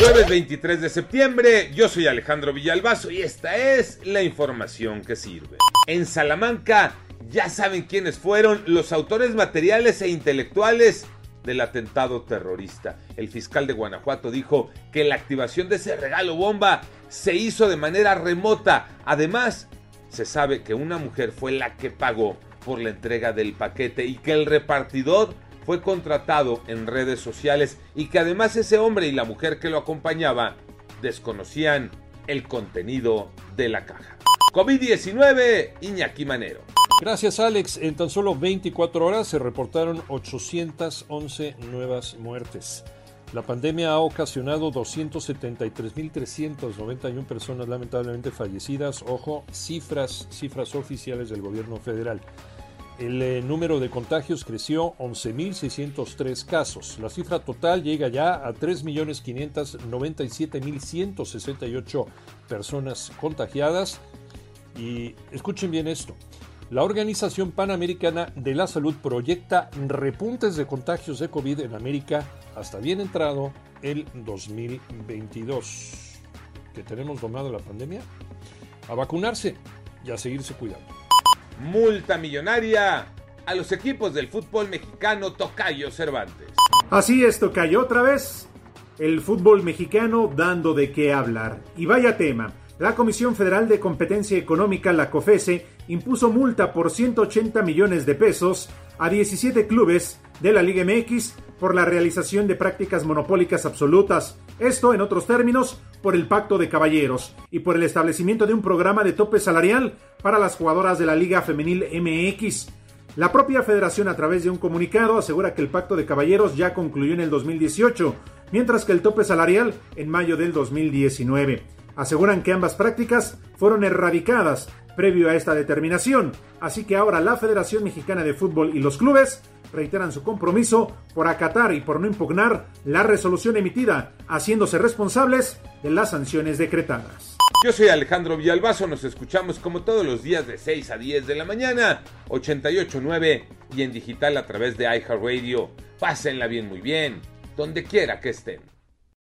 Jueves 23 de septiembre, yo soy Alejandro Villalbazo y esta es la información que sirve. En Salamanca ya saben quiénes fueron los autores materiales e intelectuales del atentado terrorista. El fiscal de Guanajuato dijo que la activación de ese regalo bomba se hizo de manera remota. Además, se sabe que una mujer fue la que pagó por la entrega del paquete y que el repartidor fue contratado en redes sociales y que además ese hombre y la mujer que lo acompañaba desconocían el contenido de la caja. COVID-19, Iñaki Manero. Gracias Alex, en tan solo 24 horas se reportaron 811 nuevas muertes. La pandemia ha ocasionado 273.391 personas lamentablemente fallecidas. Ojo, cifras, cifras oficiales del gobierno federal. El eh, número de contagios creció 11.603 casos. La cifra total llega ya a 3.597.168 personas contagiadas. Y escuchen bien esto. La Organización Panamericana de la Salud proyecta repuntes de contagios de COVID en América hasta bien entrado el 2022. ¿Que tenemos domado la pandemia? A vacunarse y a seguirse cuidando. Multa millonaria a los equipos del fútbol mexicano Tocayo Cervantes. Así es, Tocayo, otra vez el fútbol mexicano dando de qué hablar. Y vaya tema. La Comisión Federal de Competencia Económica, la COFESE, impuso multa por 180 millones de pesos a 17 clubes de la Liga MX por la realización de prácticas monopólicas absolutas. Esto, en otros términos, por el pacto de caballeros y por el establecimiento de un programa de tope salarial para las jugadoras de la Liga Femenil MX. La propia federación a través de un comunicado asegura que el pacto de caballeros ya concluyó en el 2018, mientras que el tope salarial en mayo del 2019. Aseguran que ambas prácticas fueron erradicadas previo a esta determinación, así que ahora la Federación Mexicana de Fútbol y los clubes reiteran su compromiso por acatar y por no impugnar la resolución emitida, haciéndose responsables de las sanciones decretadas. Yo soy Alejandro Villalbazo, nos escuchamos como todos los días de 6 a 10 de la mañana, 88.9 y en digital a través de iHeartRadio. Pásenla bien, muy bien, donde quiera que estén.